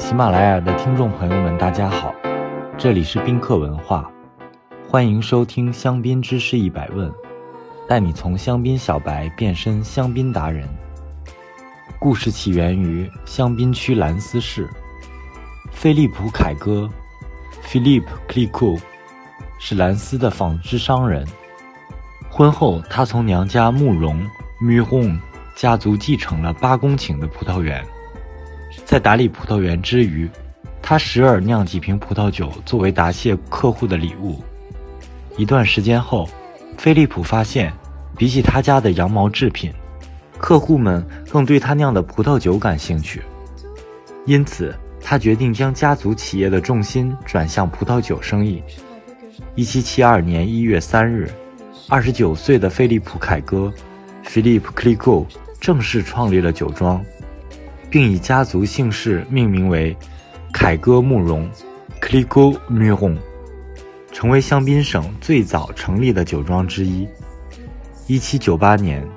喜马拉雅的听众朋友们，大家好，这里是宾客文化，欢迎收听香槟知识一百问，带你从香槟小白变身香槟达人。故事起源于香槟区兰斯市，菲利普·凯歌 （Philip Clicquot） 是兰斯的纺织商人。婚后，他从娘家慕容 （Muron） 家族继承了八公顷的葡萄园。在打理葡萄园之余，他时而酿几瓶葡萄酒作为答谢客户的礼物。一段时间后，菲利普发现，比起他家的羊毛制品，客户们更对他酿的葡萄酒感兴趣。因此，他决定将家族企业的重心转向葡萄酒生意。1772年1月3日，29岁的菲利普·凯歌 （Philippe Clicquot） 正式创立了酒庄。并以家族姓氏命名为凯歌慕容，Clico Muron），成为香槟省最早成立的酒庄之一。1798年，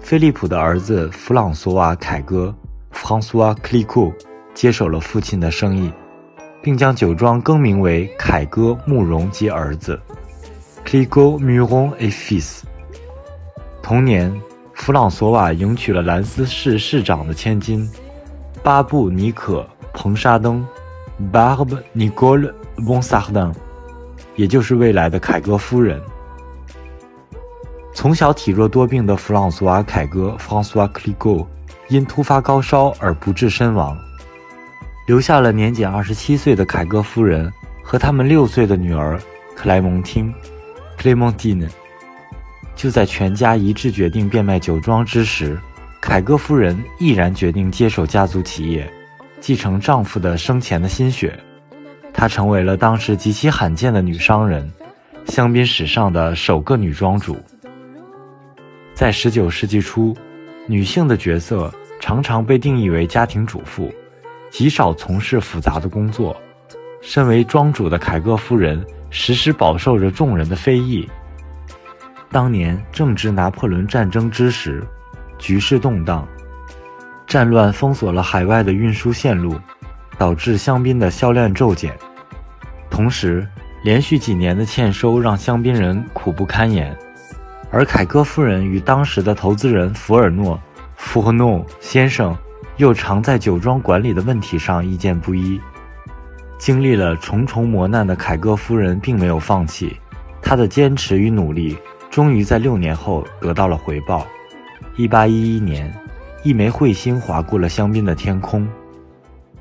菲利普的儿子弗朗索瓦·凯歌 （François c l i g o 接手了父亲的生意，并将酒庄更名为凯歌慕容及儿子 Clico Muron e Fils）。同年，弗朗索瓦迎娶了兰斯市市长的千金。巴布尼可·彭沙登 （Barbe Nicole Bonsardin），也就是未来的凯歌夫人。从小体弱多病的弗朗索瓦·凯歌 （François c l i g o 因突发高烧而不治身亡，留下了年仅二十七岁的凯歌夫人和他们六岁的女儿克莱蒙汀 （Clémentine）。就在全家一致决定变卖酒庄之时。凯歌夫人毅然决定接手家族企业，继承丈夫的生前的心血。她成为了当时极其罕见的女商人，香槟史上的首个女庄主。在19世纪初，女性的角色常常被定义为家庭主妇，极少从事复杂的工作。身为庄主的凯歌夫人，时时饱受着众人的非议。当年正值拿破仑战争之时。局势动荡，战乱封锁了海外的运输线路，导致香槟的销量骤减。同时，连续几年的欠收让香槟人苦不堪言。而凯歌夫人与当时的投资人福尔诺·福和诺先生又常在酒庄管理的问题上意见不一。经历了重重磨难的凯歌夫人并没有放弃，她的坚持与努力终于在六年后得到了回报。一八一一年，一枚彗星划过了香槟的天空。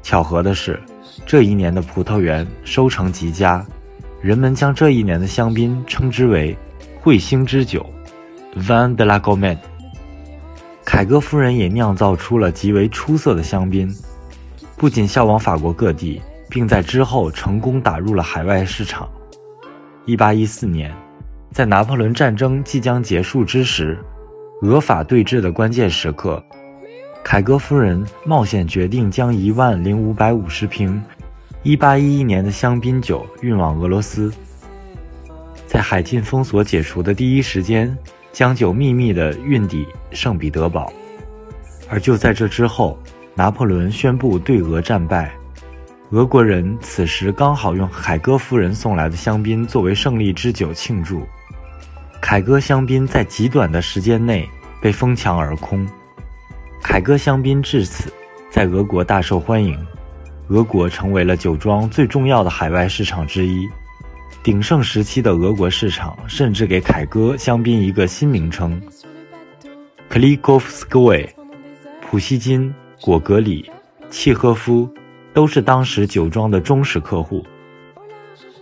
巧合的是，这一年的葡萄园收成极佳，人们将这一年的香槟称之为“彗星之酒 ”（Vin de la g o m e t 凯歌夫人也酿造出了极为出色的香槟，不仅销往法国各地，并在之后成功打入了海外市场。一八一四年，在拿破仑战争即将结束之时。俄法对峙的关键时刻，凯歌夫人冒险决定将一万零五百五十瓶1811年的香槟酒运往俄罗斯，在海禁封锁解除的第一时间，将酒秘密地运抵圣彼得堡。而就在这之后，拿破仑宣布对俄战败，俄国人此时刚好用凯歌夫人送来的香槟作为胜利之酒庆祝。凯歌香槟在极短的时间内被疯抢而空，凯歌香槟至此在俄国大受欢迎，俄国成为了酒庄最重要的海外市场之一。鼎盛时期的俄国市场甚至给凯歌香槟一个新名称 k l i k o v s k o y 普希金、果戈里、契诃夫都是当时酒庄的忠实客户。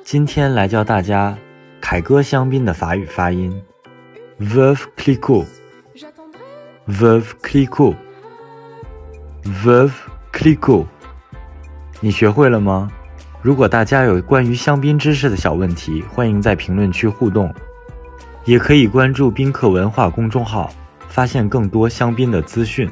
今天来教大家。凯歌香槟的法语发音：Veuve Clicquot，Veuve Clicquot，Veuve Clicquot。你学会了吗？如果大家有关于香槟知识的小问题，欢迎在评论区互动，也可以关注宾客文化公众号，发现更多香槟的资讯。